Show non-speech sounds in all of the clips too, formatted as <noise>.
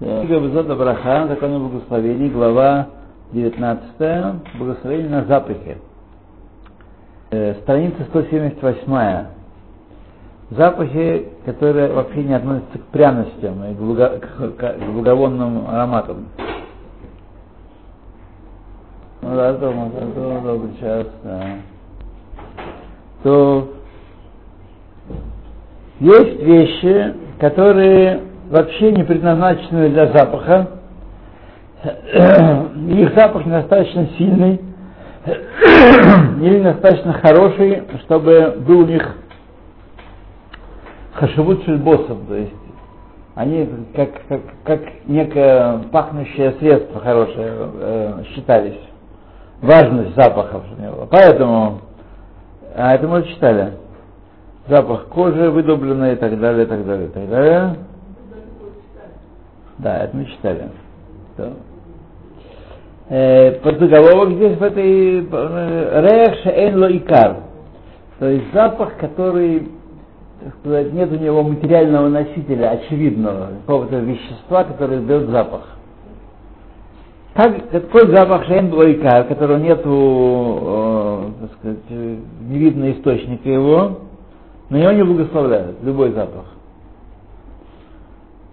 Книга Безота Браха, закон о благословении, глава 19, благословение на запахе. Э, страница 178. Запахи, которые вообще не относятся к пряностям и к благовонным ароматам. Ну да, то, то, добрый час, да. То есть вещи, которые вообще не предназначены для запаха. <clears throat> Их запах недостаточно сильный <clears throat> или недостаточно хороший, чтобы был у них хашевут шельбосов, то есть они как, как, как некое пахнущее средство хорошее э, считались. Важность запахов. Поэтому, а это мы читали. Запах кожи выдубленной и так далее, и так далее, и так далее. Да, это мы читали. Э, подзаголовок здесь в этой э, Рех Шеэн Икар. То есть запах, который так сказать, нет у него материального носителя, очевидного, какого-то вещества, которое дает запах. Как, какой запах Шейн Блойка, которого нету, э, сказать, не видно источника его, на него не благословляют, любой запах.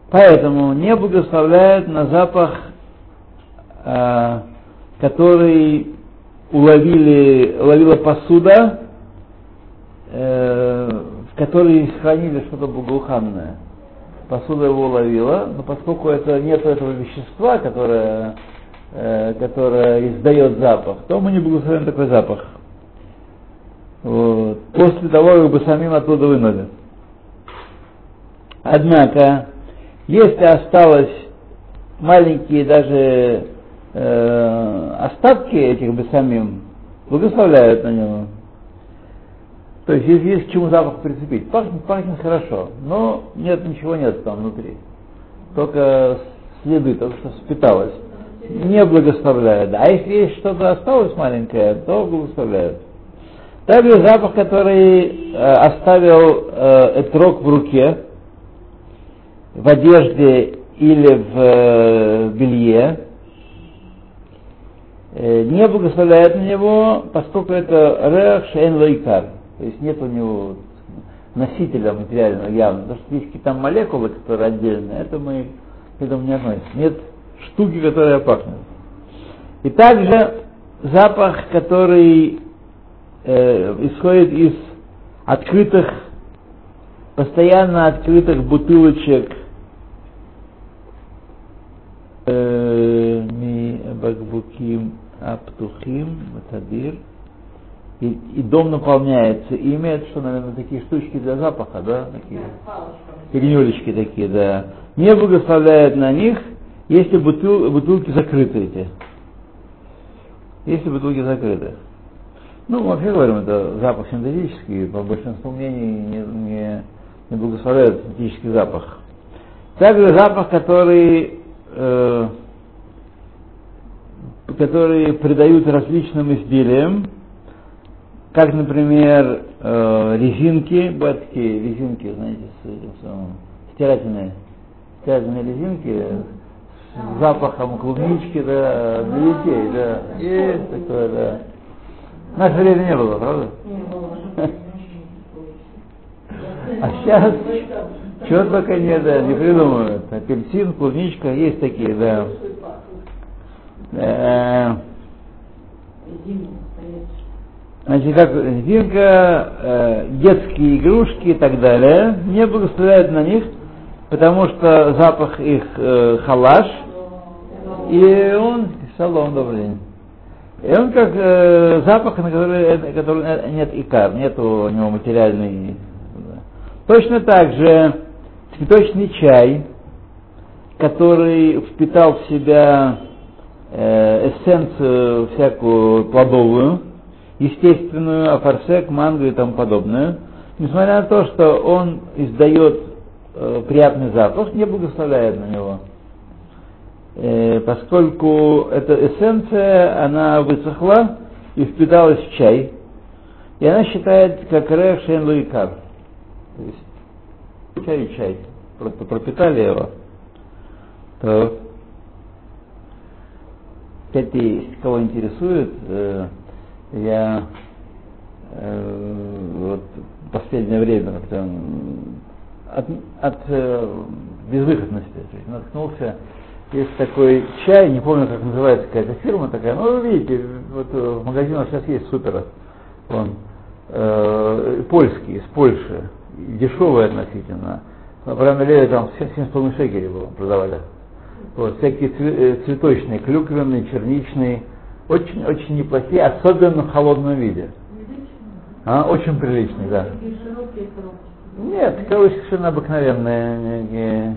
Поэтому не благословляют на запах, э, который уловили, уловила посуда, э, в которой хранили что-то благоуханное. Посуда его уловила, но поскольку это нет этого вещества, которое, э, которое издает запах, то мы не благословим такой запах. Вот. После того, как бы самим оттуда вынули. Однако, если осталось маленькие даже э, остатки этих бы самим, благословляют на него. То есть здесь есть к чему запах прицепить. Пахнет, пахнет хорошо, но нет, ничего нет там внутри. Только следы, только что впиталось. Не благословляют. А если есть что-то осталось маленькое, то благословляют. Также запах, который э, оставил э, этрог в руке, в одежде или в э, белье, э, не благословляет на него, поскольку это рех шейн лайкар, то есть нет у него носителя материального явно. Потому что есть какие-то молекулы, которые отдельные, это мы к этому не относимся. Нет штуки, которая пахнет. И также запах, который э, исходит из открытых, постоянно открытых бутылочек ми бакбуким аптухим матадир. И, и дом наполняется ими, это что, наверное, такие штучки для запаха, да, такие, фигнюлечки такие, да. Не благословляют на них, если бутыл, бутылки закрыты эти. Если бутылки закрыты. Ну, вообще говорим, это запах синтетический, по большинству мнений не, не, не благословляют синтетический запах. Также запах, который э, которые придают различным изделиям, как, например, э, резинки, бывают такие резинки, знаете, с этим самым, стирательные, стирательные резинки с запахом клубнички, да, для детей, да, есть такое, да. В наше время не было, правда? Не было. А сейчас чего только не, да, не придумывают. Апельсин, клубничка, есть такие, да. да. Значит, как резинка, э, детские игрушки и так далее, не благословляют на них, потому что запах их э, халаш, и он, шалом, добрый день. И он как э, запах, на который, который нет икар, нет у него материальной. Точно так же цветочный чай, который впитал в себя э, эссенцию всякую плодовую, естественную, афарсек, манго и тому подобное, несмотря на то, что он издает э, приятный запах, не благословляет на него. Э, поскольку эта эссенция, она высохла и впиталась в чай, и она считает как шен луикар. То есть чай и чай. Пропитали его. То. Кстати, кого интересует, э, я э, вот последнее время от, от э, безвыходности то есть наткнулся. Есть такой чай, не помню, как называется какая-то фирма такая. Ну, вы видите, вот в магазинах сейчас есть супер. Он э, польский, из Польши. Дешевый относительно. Прямо лет там 7,5 шекелей было, продавали. Вот, всякие э, цветочные, клюквенные, черничные. Очень-очень неплохие, особенно в холодном виде. А, очень приличный, да. Нет, коробочки совершенно обыкновенные.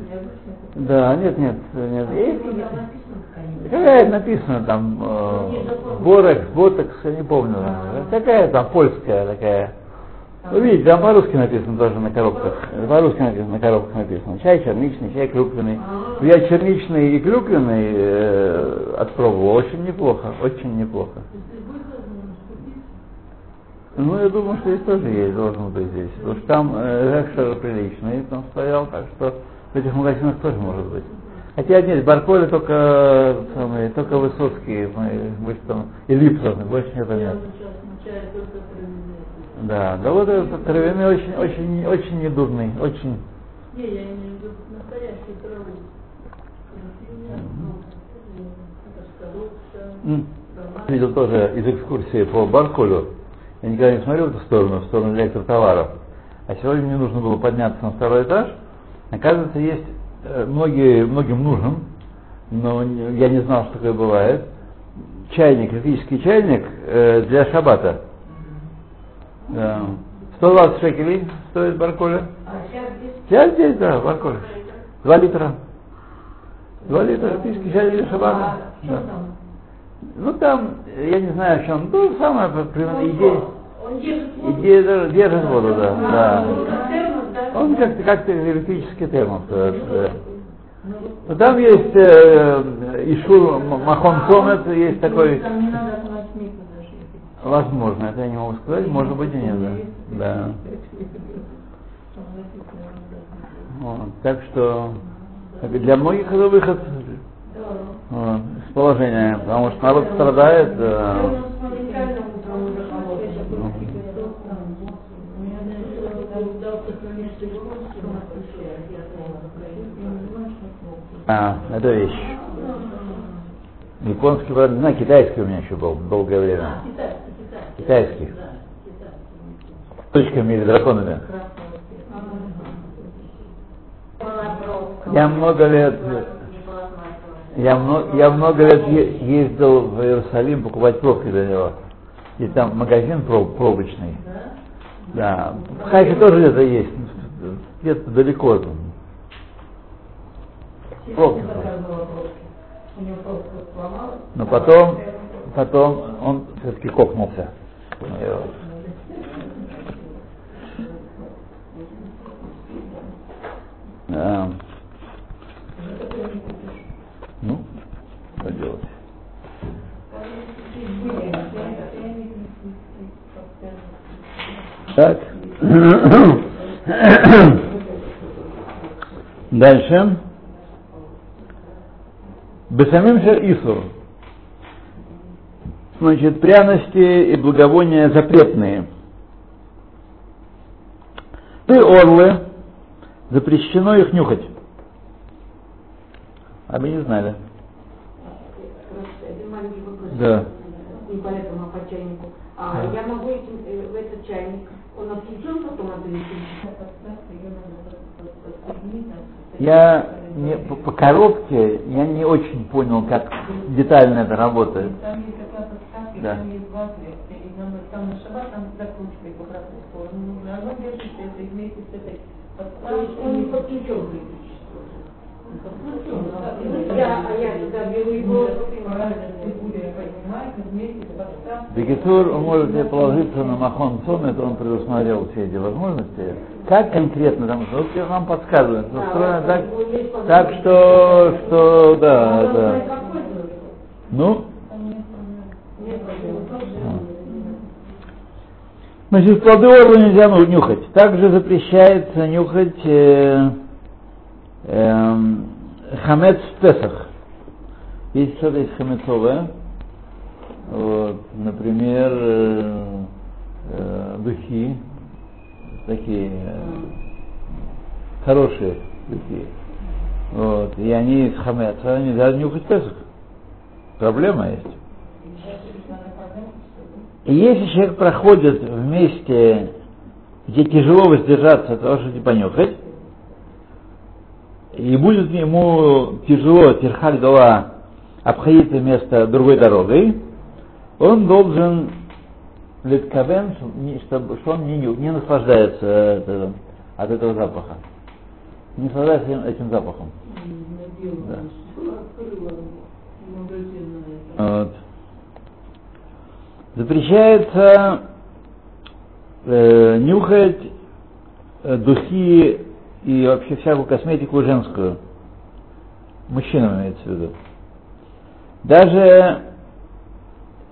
Да, нет, нет, нет. какая написано там, э, Борекс, Ботекс, я не помню. Какая там польская такая. Вы видите, там по-русски написано тоже на коробках. По-русски написано, на коробках написано. Чай черничный, чай клюквенный. Я черничный и клюквенный э, отпробовал. Очень неплохо, очень неплохо. Ну, я думаю, что здесь тоже есть, должен быть здесь. Потому что там э, Рекшер приличный, там стоял, так что в этих магазинах тоже может быть. Хотя нет, Барполе только, самые, только Высоцкие, мы, мы там, и Липсон, больше нет. нет. Да, да вот этот травяной очень, очень, очень недурный, очень. Не, я имею в виду настоящую траву. Видел тоже из экскурсии по Барколю. Я никогда не смотрел в эту сторону, в сторону электротоваров. А сегодня мне нужно было подняться на второй этаж. Оказывается, есть э, многие, многим нужен, но я не знал, что такое бывает. Чайник, электрический чайник э, для шабата. Да. 120 шекелей стоит барколя. А сейчас здесь Сейчас здесь, да, барколя. Два литра. Два литра чайник для шабата. что Да. Ну там, я не знаю, о чем. Ну, самое примерно идея. Он держит воду? Идея держит воду, да. да. Он как-то как электрический термос. э, э. Ну, Там есть э, Ишур М- Махон Сомет, есть такой, Там не надо класть микро даже. если возможно, это я не могу сказать, может быть и нет, да. да. да. Вот, так что для многих это выход Да. вот, из положения, потому что народ страдает. я а, это вещь. Японский, не знаю, китайский у меня еще был долгое время. Китайский. С точками или драконами. Я много лет, я, мно- я много лет ездил в Иерусалим покупать пробки для него. И там магазин проб- пробочный. Да. В Хайфе тоже где-то есть. Где-то далеко. там. Пробки. Но потом, потом он все-таки кокнулся. Вот. Да. Ну, что делать? Так. Дальше. Бесамим шер Исур. Значит, пряности и благовония запретные. Ты орлы, запрещено их нюхать. А мы не знали. Да. Не по этому, а по чайнику. А я могу этим, э, в этот чайник, он отключен потом от Я не, по, по коробке я не очень понял, как детально это работает. Там есть Да. там есть два отверстия. И нам, там на шаббат там закручивает в обратную сторону. Нужно оно держится, это вместе с этой То есть он может положиться на Махон Сомет, он предусмотрел все эти возможности. Как конкретно там, вот я нам подсказывает, что устроено так, так что, что, да, да. Ну, Значит, плоды орла нельзя нюхать. Также запрещается нюхать э, эм, хамец в Песах. Есть что-то из хамецовое. Вот, например, э, э, духи, такие э, хорошие духи. Вот, и они из хамеца, нельзя нюхать Песах. Проблема есть. И если человек проходит вместе, где тяжело воздержаться от того, чтобы понюхать, и будет ему тяжело терхаль дала обходить это место другой дорогой, он должен литкавен, чтобы, что он не, не наслаждается от этого, от этого запаха. Не наслаждается этим, этим запахом. Да. Вот. Запрещается э, нюхать э, духи и вообще всякую косметику женскую. Мужчинам имеется в виду. Даже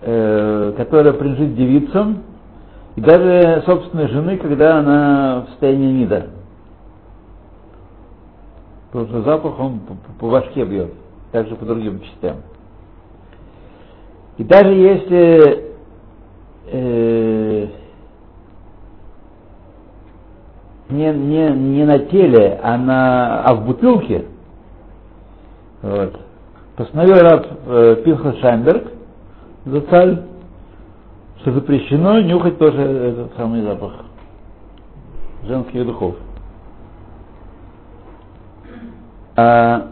э, которая принадлежит девицам, и даже собственной жены, когда она в состоянии нида. Потому что запах он по, по башке бьет, также по другим частям. И даже если э, не, не, не на теле, а, на, а в бутылке, вот, постановил Раб э, Пинхас Шайнберг, Зацаль, что запрещено нюхать тоже этот самый запах женских духов. А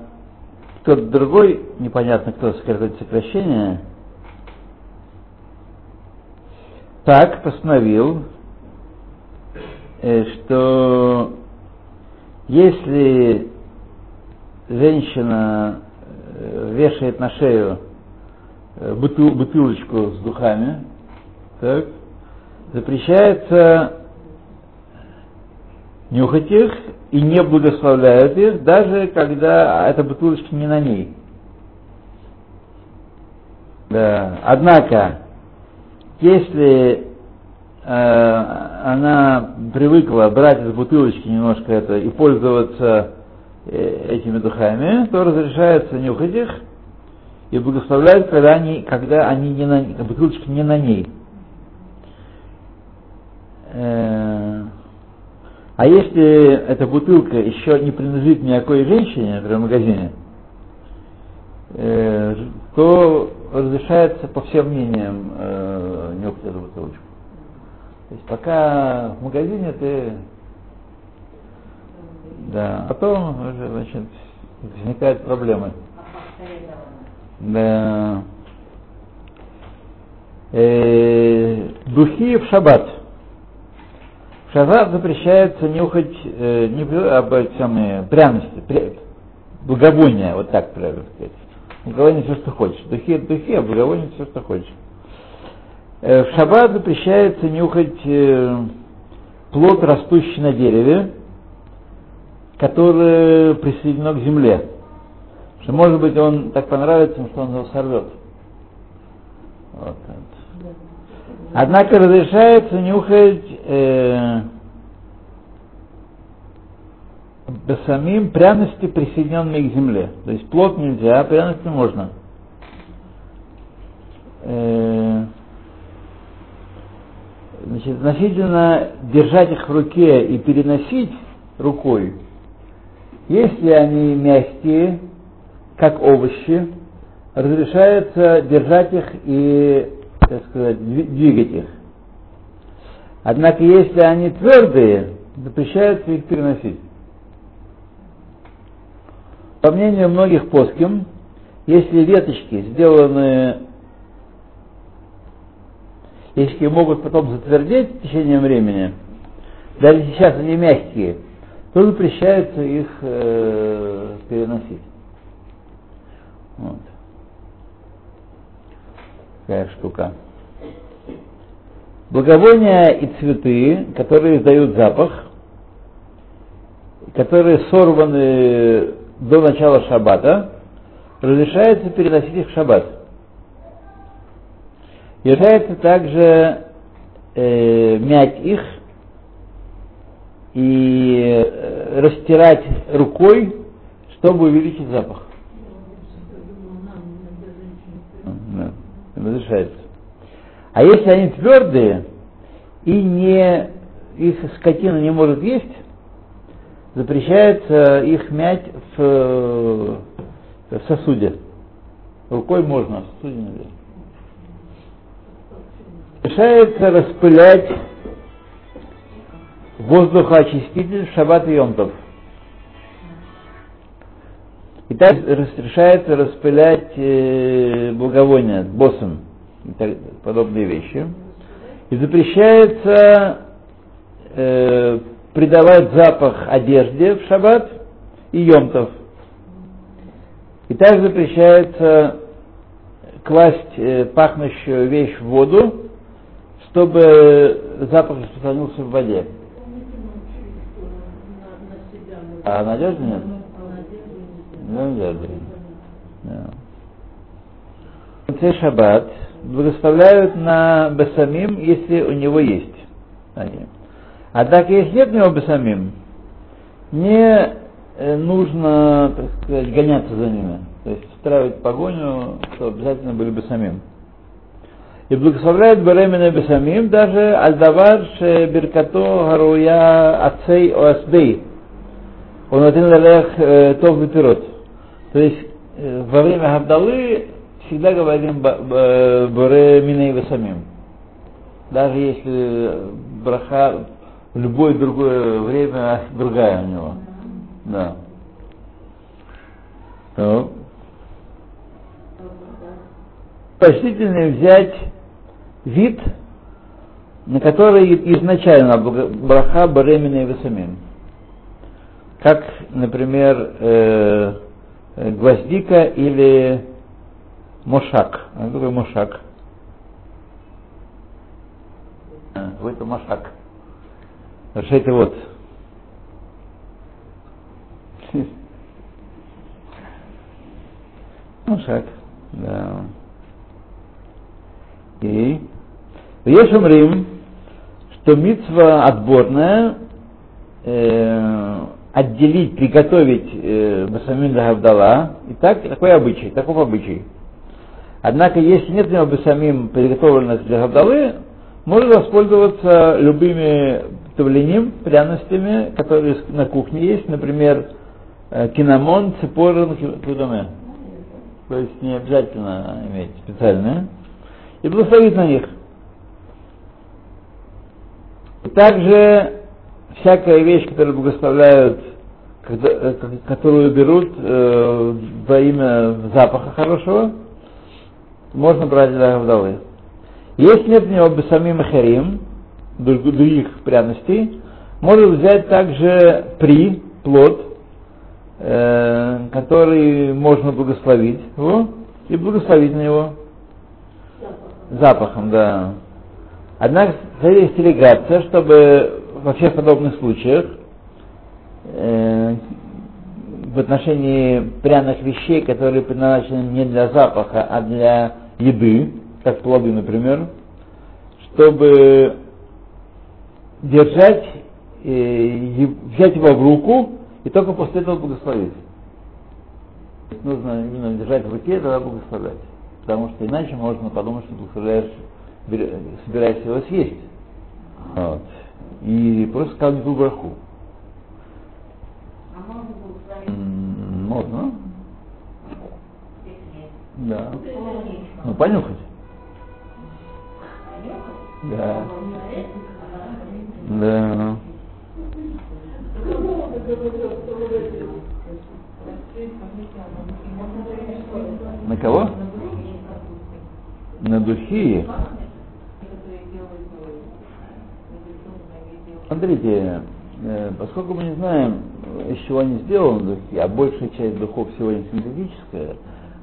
кто-то другой, непонятно кто, какое сокращение, так постановил, э, что если женщина э, вешает на шею э, бутыл, бутылочку с духами, так, запрещается нюхать их и не благословляют их, даже когда эта бутылочка не на ней. Да. Однако, если э, она привыкла брать из бутылочки немножко это и пользоваться э, этими духами, то разрешается нюхать их и благословляют, когда они, когда они не на, бутылочка не на ней. Э, а если эта бутылка еще не принадлежит никакой женщине, например, в магазине, э, то разрешается по всем мнениям э, нюхать эту бутылочку. То есть пока в магазине ты... Да, потом уже, значит, возникают проблемы. Да. Э, духи в шаббат. В шаббат запрещается нюхать э, не а, самые пряности, пря, благовония, вот так правильно сказать. Благовоние все, что хочешь. Духи духи, а благовоние все, что хочешь. Э, в шаббат запрещается нюхать э, плод, растущий на дереве, который присоединен к земле. Что может быть он так понравится, что он его сорвет. Вот. Однако разрешается нюхать э, самим пряности, присоединенные к земле. То есть плод нельзя, а пряности можно. Э, значит, относительно держать их в руке и переносить рукой, если они мягкие, как овощи, разрешается держать их и, так сказать, двигать их. Однако, если они твердые, запрещается их переносить. По мнению многих плоским, если веточки сделаны, если могут потом затвердеть в течение времени, даже сейчас они мягкие, то запрещается их э, переносить. Вот. Такая штука. Благовония и цветы, которые издают запах, которые сорваны до начала шаббата, разрешается переносить их в шаббат. Решается также э, мять их и э, растирать рукой, чтобы увеличить запах. Разрешается. А если они твердые и не их скотина не может есть, запрещается их мять в, в сосуде. Рукой можно, а в сосуде нельзя. Разрешается распылять воздухоочиститель в шаббат и йомтов. И так разрешается распылять э, благовония, боссом и так, подобные вещи. И запрещается э, придавать запах одежде в шаббат и йомтов. И также запрещается класть э, пахнущую вещь в воду, чтобы запах распространился в воде. А надежды нет? Надежды. Да. В конце шаббат благословляют на бесамим, если у него есть. А так, если нет у него бесамим, не э, нужно, так сказать, гоняться за ними. То есть устраивать погоню, что обязательно были бы самим. И благословляет беременна бесамим даже альдавар беркато гаруя ацей оасдей. Он один лалех э, тов пирот. То есть э, во время Габдалы всегда говорим Боре Миней Весамим. Даже если браха любое другое время другая у него. Да. Ну. Почтительно взять вид, на который изначально браха Баремина и Весамим. Как, например, э, гвоздика или мошак. А какой мошак? А, это мошак. Решайте вот. Мошак. Да. И есть умрим, что митва отборная э, отделить, приготовить э, Басамин Гавдала. И так, такой обычай, таков обычай. Однако, если нет у него Басамим приготовленных для Гавдалы, можно воспользоваться любыми тавленим, пряностями, которые на кухне есть, например, э, кинамон, ципорон, кудаме. То есть не обязательно иметь специальные. И благословить на них. Также всякая вещь, которую благословляют, э, которую берут э, во имя запаха хорошего, можно брать для вдовы. Если нет у него бесамим харим, других пряностей, можно взять также при, плод, э, который можно благословить его, и благословить на него запахом, да. Однако есть делегация, чтобы во всех подобных случаях э, в отношении пряных вещей, которые предназначены не для запаха, а для еды, как плоды, например, чтобы держать, э, взять его в руку и только после этого благословить. Нужно именно держать в руке и тогда благословлять. Потому что иначе можно подумать, что благословляешь, собираешься его съесть. Вот и просто сказал не ту браху. А можно благословить? Можно. Да. Ну, понюхать. Да. Да. На кого? На духи. Смотрите, э, поскольку мы не знаем, из чего они сделаны духи, а большая часть духов сегодня синтетическая,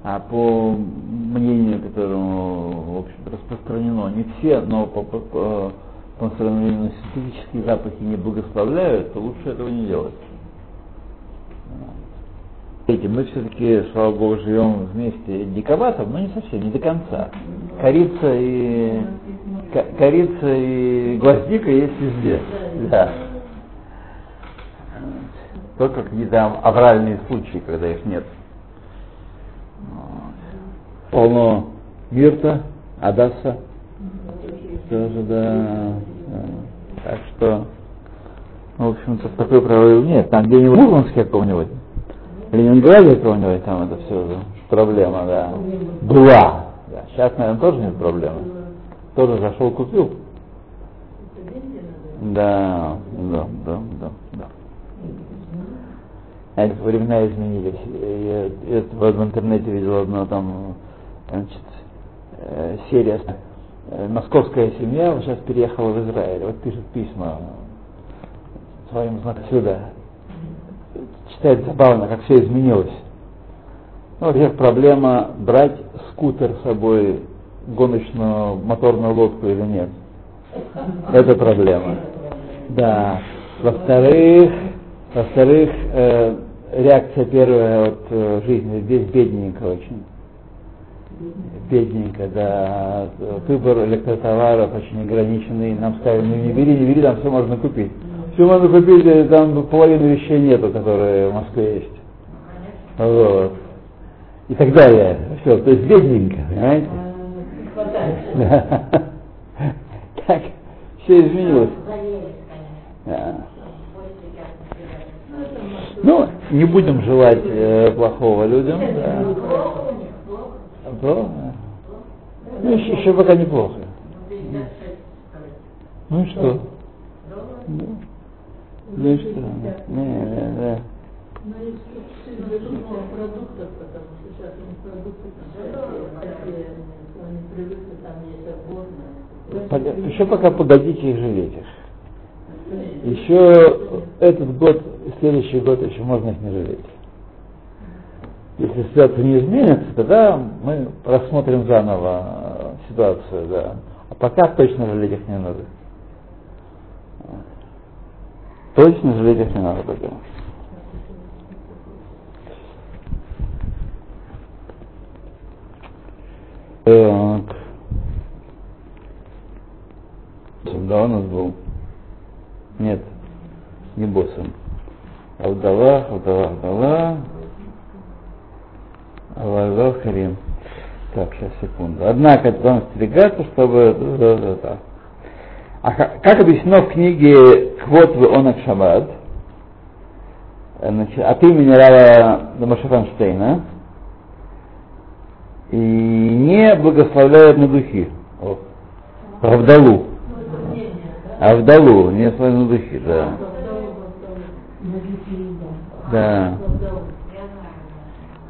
а по мнению, которому в общем, распространено, не все, но по, по, по, по сравнению синтетические запахи не благословляют, то лучше этого не делать. Видите, мы все-таки, слава богу, живем вместе диковатом, но не совсем, не до конца. Корица и корица и гвоздика есть везде. Да. Только какие-то авральные случаи, когда их нет. Полно мирта, Адасса. Тоже, да. да. Так что, в общем-то, в такой прорыв нет. Там где-нибудь в Мурманске каком-нибудь, в Ленинграде каком-нибудь, там это все проблема, да. Была. Да. Сейчас, наверное, тоже нет проблемы. Тоже зашел, купил. Да, да, да, да, да. А это времена изменились. Я, я в интернете видел одно там, значит, э, серия э, «Московская семья» сейчас переехала в Израиль. Вот пишет письма своим знакомым сюда. Читает забавно, как все изменилось. Ну, во-первых, проблема брать скутер с собой, гоночную моторную лодку или нет. Это проблема. Да. Во-вторых, во-вторых, э, реакция первая от э, жизни здесь бедненько очень. Бедненько, да. Выбор электротоваров очень ограниченный. Нам сказали, ну не бери, не бери, там все можно купить. Все можно купить, э, там половины вещей нету, которые в Москве есть. Вот. И так далее. Все, то есть бедненько, понимаете? <laughs> Так, все изменилось. Ну, не будем желать э, плохого людям. Да. Плохо? Ну, еще, еще пока неплохо. Ну и что? Ну, ну и что? Не, да. Что оборные. Еще пока погодите их жалеть их. Еще этот год, следующий год еще можно их не жалеть. Если ситуация не изменится, тогда мы рассмотрим заново ситуацию, да. А пока точно жалеть их не надо. Точно жалеть их не надо пока. Так. Да, у нас был. Нет, не боссом. Алдала, Алдала, Алдала. Алдала Харим. Так, сейчас, секунду. Однако, должен остерегаться, чтобы... А как объяснено в книге Квот в Онак Шаббат, значит, от имени Рава Дамаша Фанштейна, и не благословляют на духи. О, Правдалу. Авдалу, не на духи, да. Да.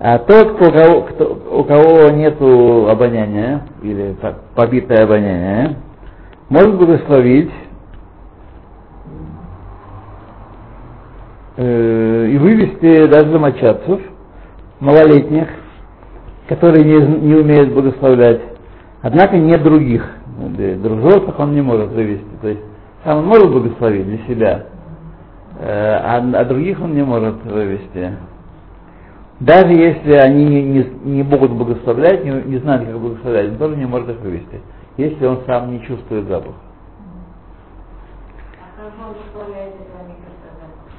А тот, у кого, кто, у кого нету обоняния, или так, побитое обоняние, может благословить э, и вывести даже домочадцев, малолетних, которые не, не умеют благословлять, однако не других. Взрослых он не может вывести. То есть сам он может благословить для себя, э, а, а других он не может вывести. Даже если они не, не, не могут благословлять, не, не знают, как благословлять, он тоже не может их вывести, если он сам не чувствует запах.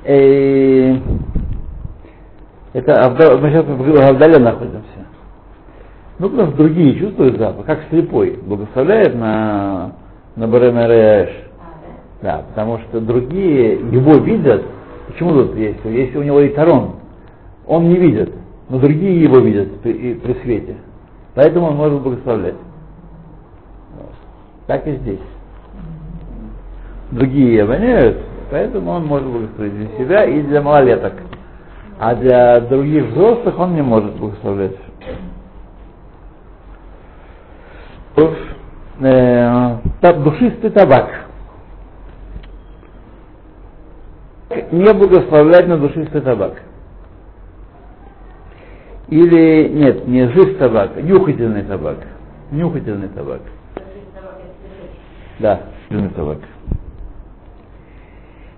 И... Это мы сейчас в Авдале находимся. Ну, потому что другие чувствуют запах, как слепой благословляет на, на Баремереаш. Да, потому что другие его видят. Почему тут есть? Если у него и тарон, он не видит, но другие его видят при, при свете. Поэтому он может благословлять. Так и здесь. Другие обоняют, поэтому он может благословить для себя и для малолеток. А для других взрослых он не может благословлять. Э, душистый табак. не благословлять на душистый табак. Или, нет, не жив табак, нюхательный табак. Нюхательный табак. Да, нюхательный табак.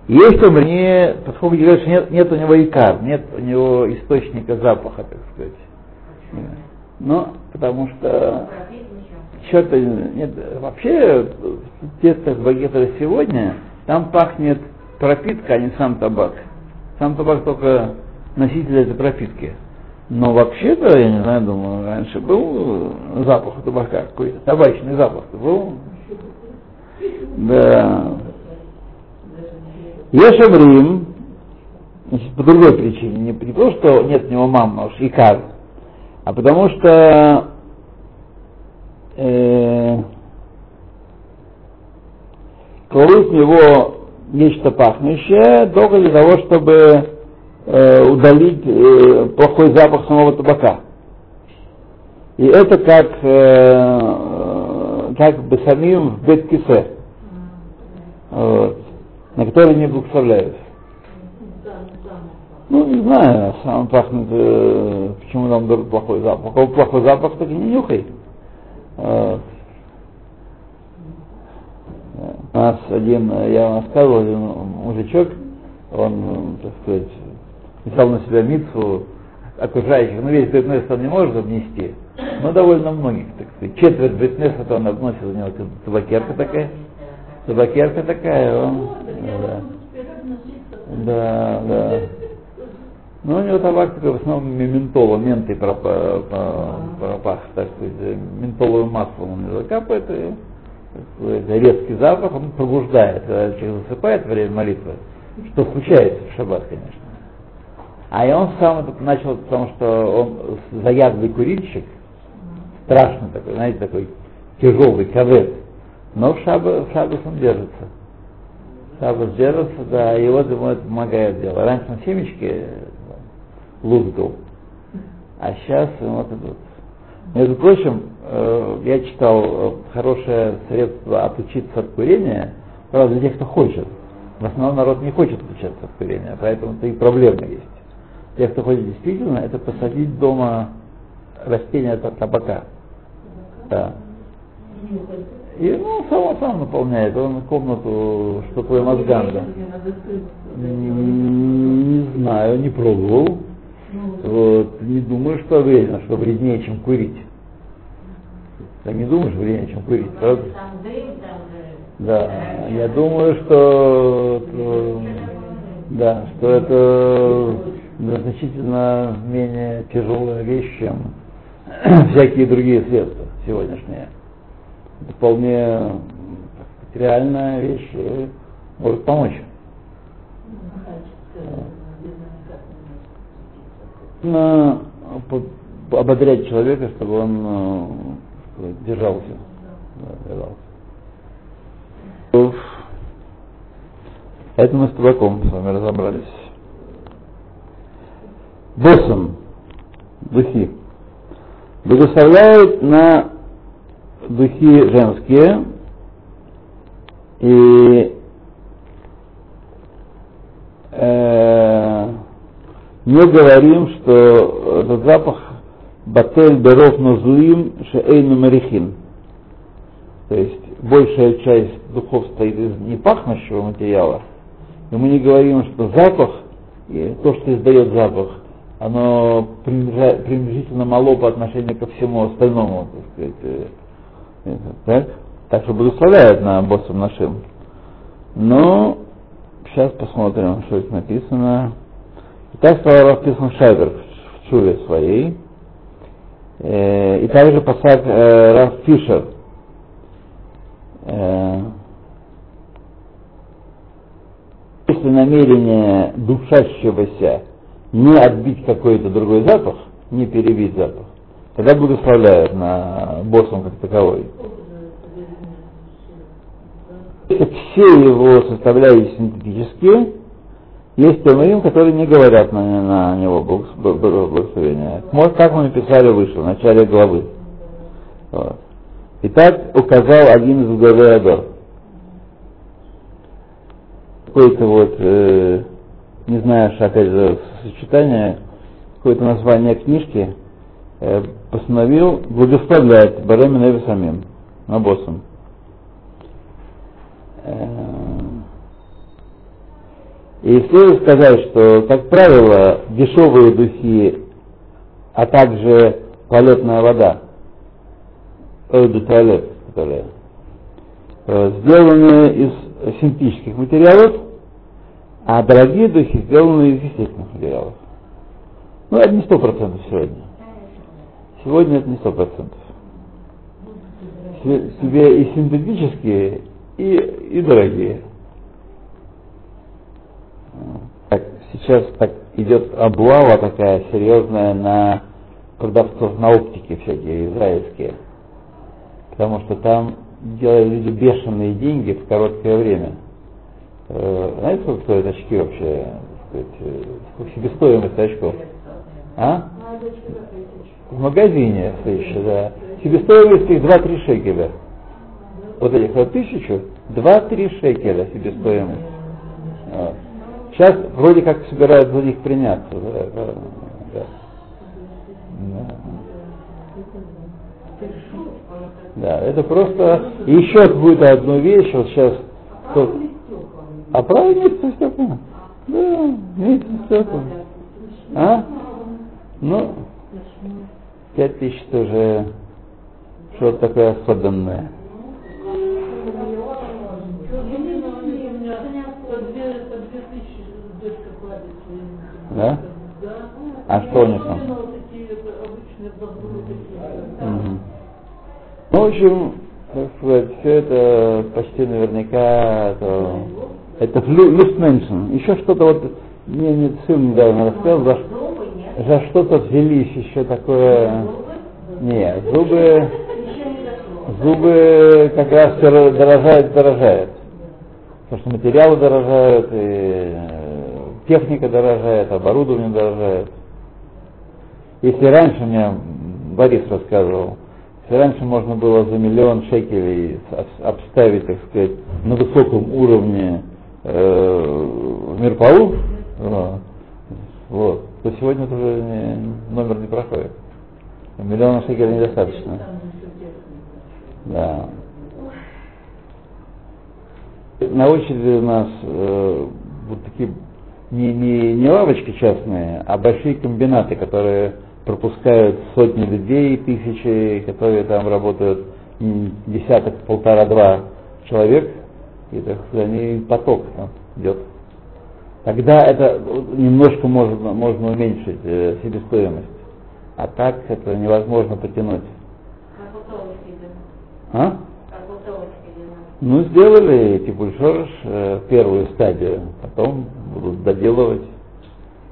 Есть у меня, поскольку говорят, что нет, нет у него икар, нет у него источника запаха, так сказать. Но потому что что-то нет, вообще в тестах багетера сегодня там пахнет пропитка, а не сам табак. Сам табак только носитель этой пропитки. Но вообще-то, я не знаю, думаю, раньше был запах табака какой-то, табачный запах был. Да. Ешаврим, значит, по другой причине, не, то, что нет у него мамы, а уж икар, а потому что э, кладут в него нечто пахнущее только для того, чтобы э, удалить э, плохой запах самого табака. И это как, э, как бы самим в беткисе, вот, на который не благословляют. Ну, не знаю, сам пахнет, э, почему нам дают плохой запах. У кого плохой запах, так и не нюхай. Вот. У нас один, я вам рассказывал, один мужичок, он, так сказать, взял на себя мицу окружающих, ну весь бетнес он не может обнести, но довольно многих, так сказать. Четверть бетнеса он обносит, у него табакерка такая, табакерка такая, он, да, да, да. Ну, у него табак такой в основном ментола, ментой пропах, так сказать, ментоловым маслом он закапает, и сказать, резкий запах, он пробуждает, когда человек засыпает во время молитвы, что случается в шаббат, конечно. А и он сам это начал, потому что он заядлый курильщик, страшный такой, знаете, такой тяжелый ковет. Но в, шаба, в шабас он держится. Шабас держится, да, и вот ему это помогает дело. Раньше на семечке лук был, а сейчас вот идут. Между прочим, э, я читал э, хорошее средство отучиться от курения, правда, для тех, кто хочет. В основном народ не хочет отучаться от курения, поэтому это и проблемы есть. Те, кто хочет действительно, это посадить дома растения от табака. Да. И ну, сам сам наполняет, он комнату, что твой мозгам, да. Не знаю, не пробовал. Вот, не думаю, что вредно, что вреднее, чем курить. Ты не думаешь вреднее, чем курить, правда? Да, я думаю, что, что да, что это значительно менее тяжелая вещь, чем <clears throat> всякие другие средства сегодняшние. Это вполне реальная вещь и может помочь. Нужно ободрять человека, чтобы он э, держался. Да, держался. Это мы с табаком с вами разобрались. Боссом духи благословляют на духи женские и э, не говорим, что этот запах батель беров нозуим шеэйну мерихин. То есть большая часть духов стоит из непахнущего материала, и мы не говорим, что запах, и то, что издает запах, оно приближительно мало по отношению ко всему остальному, так сказать. Э, так? Что благословляют на боссом нашим. Но сейчас посмотрим, что здесь написано. И так сказал расписан Шайбер в чуве своей. Э, и также посад э, Раф Фишер. Если намерение душащегося не отбить какой-то другой запах, не перебить запах, тогда благословляют на боссом как таковой. Все его составляющие синтетические, есть Томарим, которые не говорят на, на него благословения. Вот как мы написали выше, в начале главы. Вот. Итак, указал один из главы Адор. Какой-то вот э, не знаю, что опять же сочетание, какое-то название книжки, э, постановил благословлять Баремин самим, на боссом. Э, и стоит сказать, что, как правило, дешевые духи, а также туалетная вода, э, туалет, которая, э, сделаны из синтетических материалов, а дорогие духи сделаны из естественных материалов. Ну, это не сто процентов сегодня. Сегодня это не сто процентов. Себе и синтетические, и, и дорогие. Так, сейчас так идет облава такая серьезная на продавцов на оптике всякие израильские. Потому что там делали люди бешеные деньги в короткое время. Э, знаете, сколько стоят очки вообще? Сказать, э, сколько себестоимость очков? А? В магазине, слышишь, да. Себестоимость их 2-3 шекеля. Вот этих вот тысячу, 2-3 шекеля себестоимость. Вот. Сейчас вроде как собираются за них приняться. Да, да, да. Да, это просто еще будет одну вещь, вот сейчас. Кто... А правильно месяца стекла? Да, месяца стекла. А? Ну, пять тысяч тоже что-то такое особенное. Да? А что у них там? Угу. Ну, в общем, так сказать, все это почти наверняка это, это люстменшн. Еще что-то вот мне, мне сын недавно рассказал, за, за что-то взялись еще такое. Нет, зубы, зубы как раз дорожают, дорожают. Потому что материалы дорожают, и техника дорожает, оборудование дорожает. Если раньше мне Борис рассказывал, если раньше можно было за миллион шекелей обставить, так сказать, на высоком уровне э, в Мирпау, э, вот, то сегодня это уже не, номер не проходит. Миллиона шекелей недостаточно. Да. На очереди у нас э, вот такие не, не, не лавочки частные, а большие комбинаты, которые пропускают сотни людей, тысячи, которые там работают десяток, полтора-два человек, и так сказать, они поток там идет. Тогда это немножко можно, можно уменьшить э, себестоимость. А так это невозможно потянуть. А? Ну, сделали Типульшорш э, первую стадию, потом будут доделывать.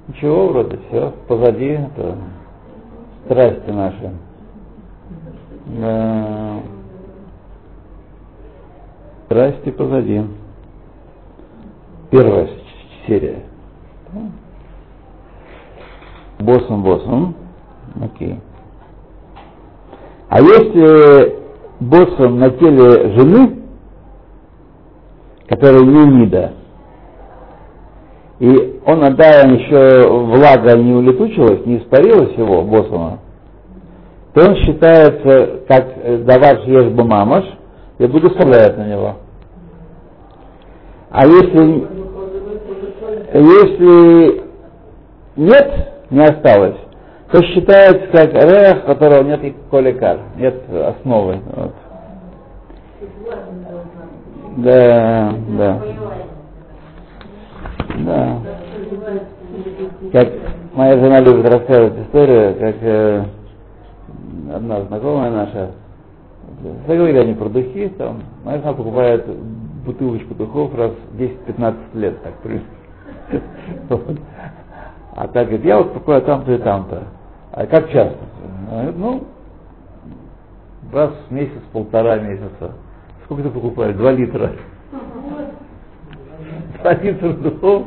Ничего, вроде все, позади, это страсти наши. Да. Страсти позади. Первая серия. Боссом, боссом. Окей. А если боссом на теле жены, которая Юнида, и он отдаем еще влага не улетучилась, не испарилась его, боссона, то он считается как э, давать ешбу мамаш и благословляет на него. А если, если нет, не осталось, то считается как рех, которого нет и коликар, нет основы. Вот. Да, да. Да. Как моя жена любит рассказывать историю, как э, одна знакомая наша, заговорили они про духи, там, моя жена покупает бутылочку духов раз 10-15 лет, так, вот. А так говорит, я вот покупаю там-то и там-то. А как часто? Ну, раз в месяц, полтора месяца. Сколько ты покупаешь? Два литра. Два литра духов.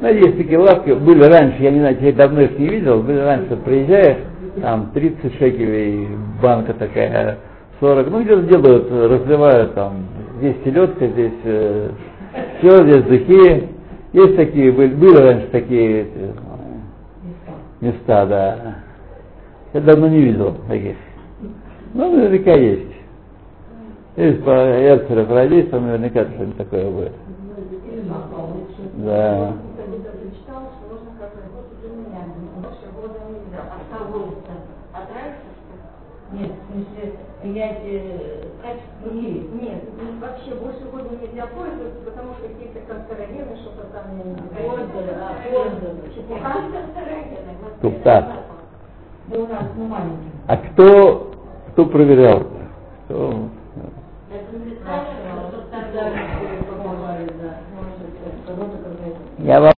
Ну, есть такие лавки, были раньше, я не знаю, я давно их не видел, были раньше, приезжаешь, там 30 шекелей, банка такая, 40, ну где-то делают, разливают там, здесь селедка, здесь э, все, здесь духи. Есть такие, были, раньше такие эти, места, да. Я давно не видел таких. Ну, наверняка есть. Есть по Эрцера пройдись, там наверняка что-нибудь такое будет. Да. Нет, принять э, качество мире. Нет, вообще больше года нельзя пользоваться, потому что какие-то канцерогены, что-то там не Ордер, а, нас, ну, маленький. А кто, кто проверял? Кто? Это не Специально, да. Может, это кого-то какая-то. Я вам